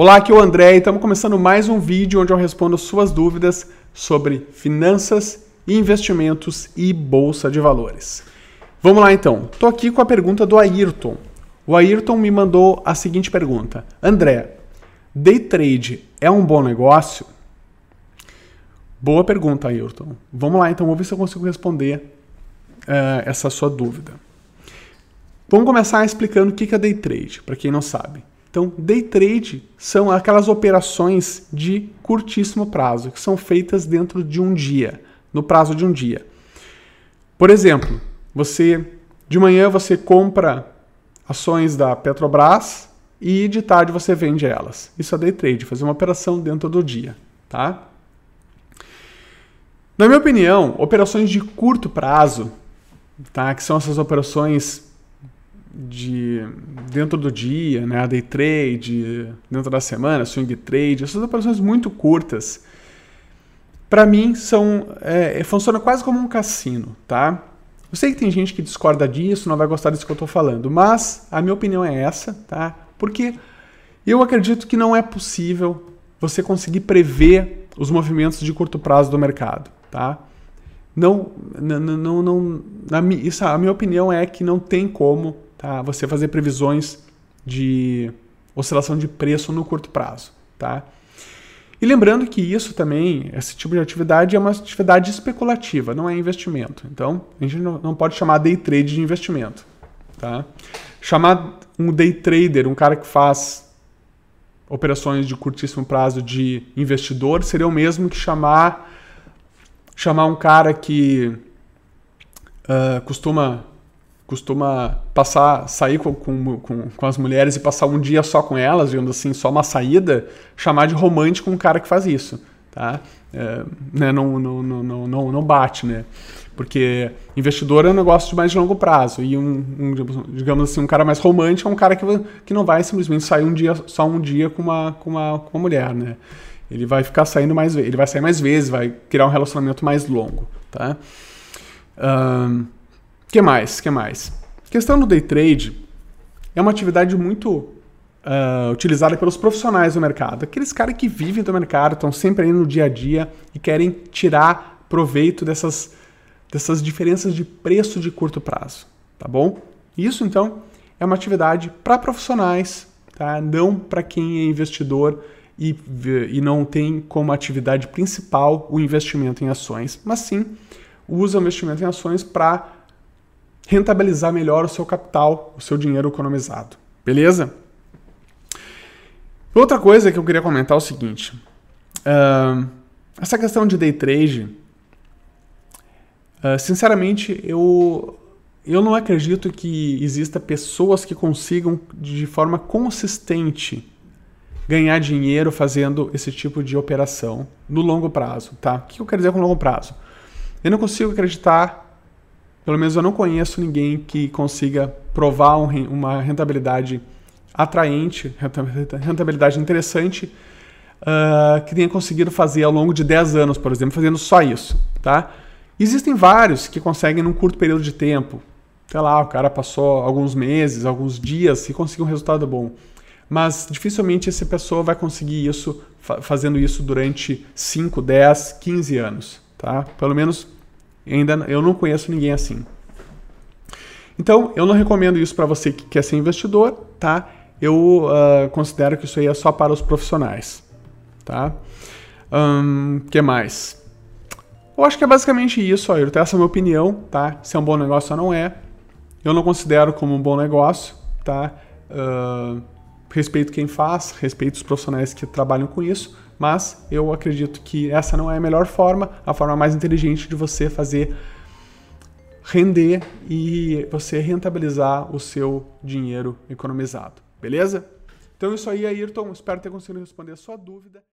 Olá, aqui é o André e estamos começando mais um vídeo onde eu respondo suas dúvidas sobre finanças, investimentos e bolsa de valores. Vamos lá então. Estou aqui com a pergunta do Ayrton. O Ayrton me mandou a seguinte pergunta: André, day trade é um bom negócio? Boa pergunta, Ayrton. Vamos lá então, vamos ver se eu consigo responder uh, essa sua dúvida. Vamos começar explicando o que é day trade, para quem não sabe. Então, day trade são aquelas operações de curtíssimo prazo, que são feitas dentro de um dia, no prazo de um dia. Por exemplo, você de manhã você compra ações da Petrobras e de tarde você vende elas. Isso é day trade, fazer uma operação dentro do dia, tá? Na minha opinião, operações de curto prazo, tá, que são essas operações de dentro do dia, né, day trade, dentro da semana, swing trade, essas operações muito curtas, para mim são é, funciona quase como um cassino, tá? Eu sei que tem gente que discorda disso, não vai gostar disso que eu estou falando, mas a minha opinião é essa, tá? Porque eu acredito que não é possível você conseguir prever os movimentos de curto prazo do mercado, tá? Não, não, não, não na, isso, a minha opinião é que não tem como tá, você fazer previsões de oscilação de preço no curto prazo, tá? E lembrando que isso também, esse tipo de atividade é uma atividade especulativa, não é investimento. Então, a gente não, pode chamar day trade de investimento. Tá? Chamar um day trader, um cara que faz operações de curtíssimo prazo de investidor, seria o mesmo que chamar, chamar um cara que uh, costuma costuma passar, sair com, com, com, as mulheres e passar um dia só com elas, digamos assim, só uma saída, chamar de romântico um cara que faz isso, tá? É, né, não, não, não, não, não bate, né? Porque investidor é um negócio de mais de longo prazo e um, um, digamos assim, um cara mais romântico é um cara que, que não vai simplesmente sair um dia, só um dia com uma, com uma, com uma mulher, né? Ele vai ficar saindo mais ele vai sair mais vezes, vai criar um relacionamento mais longo, tá? Um, que mais? que mais? Questão do day trade é uma atividade muito uh, utilizada pelos profissionais do mercado. Aqueles caras que vivem do mercado, estão sempre aí no dia a dia e querem tirar proveito dessas, dessas diferenças de preço de curto prazo. Tá bom? Isso, então, é uma atividade para profissionais, tá? não para quem é investidor e, e não tem como atividade principal o investimento em ações, mas sim usa o investimento em ações para rentabilizar melhor o seu capital, o seu dinheiro economizado. Beleza? Outra coisa que eu queria comentar é o seguinte: uh, essa questão de day trade, uh, sinceramente, eu, eu não acredito que exista pessoas que consigam de forma consistente ganhar dinheiro fazendo esse tipo de operação no longo prazo, tá? O que eu quero dizer com longo prazo? Eu não consigo acreditar pelo menos eu não conheço ninguém que consiga provar um, uma rentabilidade atraente, rentabilidade interessante, uh, que tenha conseguido fazer ao longo de 10 anos, por exemplo, fazendo só isso. Tá? Existem vários que conseguem num curto período de tempo. Sei lá, o cara passou alguns meses, alguns dias e conseguiu um resultado bom. Mas dificilmente essa pessoa vai conseguir isso fazendo isso durante 5, 10, 15 anos. Tá? Pelo menos ainda eu não conheço ninguém assim. Então, eu não recomendo isso para você que quer ser investidor, tá? Eu uh, considero que isso aí é só para os profissionais, tá? Um, que mais? Eu acho que é basicamente isso, ó, essa é a minha opinião, tá? Se é um bom negócio ou não é. Eu não considero como um bom negócio, tá? Uh, respeito quem faz, respeito os profissionais que trabalham com isso, mas eu acredito que essa não é a melhor forma, a forma mais inteligente de você fazer render e você rentabilizar o seu dinheiro economizado, beleza? Então isso aí, Ayrton, espero ter conseguido responder a sua dúvida.